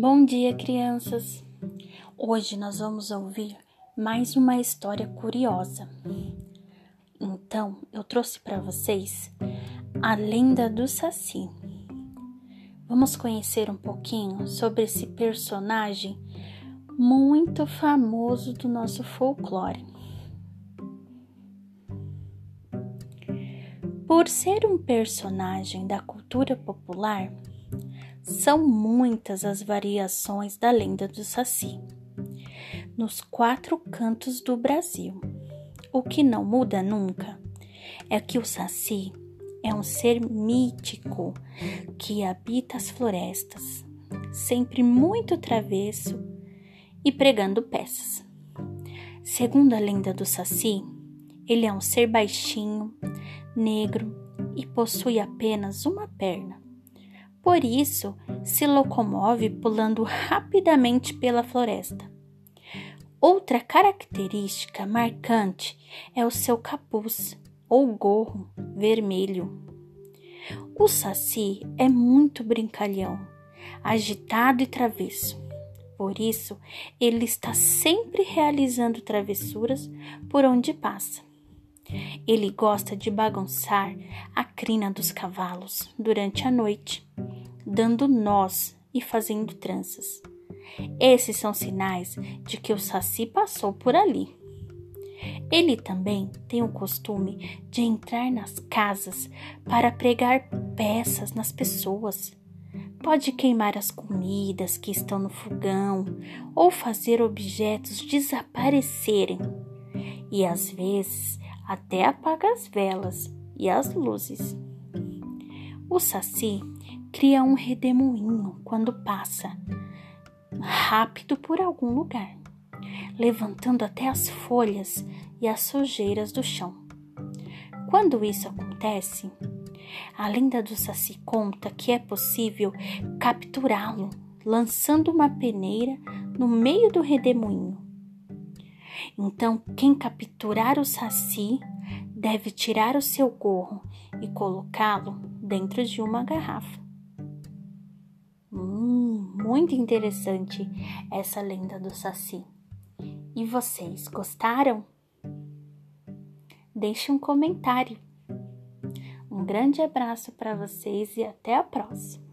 Bom dia, crianças! Hoje nós vamos ouvir mais uma história curiosa. Então, eu trouxe para vocês a lenda do Saci. Vamos conhecer um pouquinho sobre esse personagem muito famoso do nosso folclore. Por ser um personagem da cultura popular, são muitas as variações da lenda do Saci nos quatro cantos do Brasil. O que não muda nunca é que o Saci é um ser mítico que habita as florestas, sempre muito travesso e pregando peças. Segundo a lenda do Saci, ele é um ser baixinho, negro e possui apenas uma perna. Por isso, se locomove pulando rapidamente pela floresta. Outra característica marcante é o seu capuz ou gorro vermelho. O saci é muito brincalhão, agitado e travesso. Por isso, ele está sempre realizando travessuras por onde passa. Ele gosta de bagunçar a crina dos cavalos durante a noite dando nós e fazendo tranças. Esses são sinais de que o Saci passou por ali. Ele também tem o costume de entrar nas casas para pregar peças nas pessoas. Pode queimar as comidas que estão no fogão ou fazer objetos desaparecerem. E às vezes até apaga as velas e as luzes. O Saci cria um redemoinho quando passa rápido por algum lugar, levantando até as folhas e as sujeiras do chão. Quando isso acontece, a lenda do Saci conta que é possível capturá-lo lançando uma peneira no meio do redemoinho. Então, quem capturar o Saci deve tirar o seu gorro e colocá-lo dentro de uma garrafa. Muito interessante essa lenda do Saci. E vocês gostaram? Deixe um comentário. Um grande abraço para vocês e até a próxima.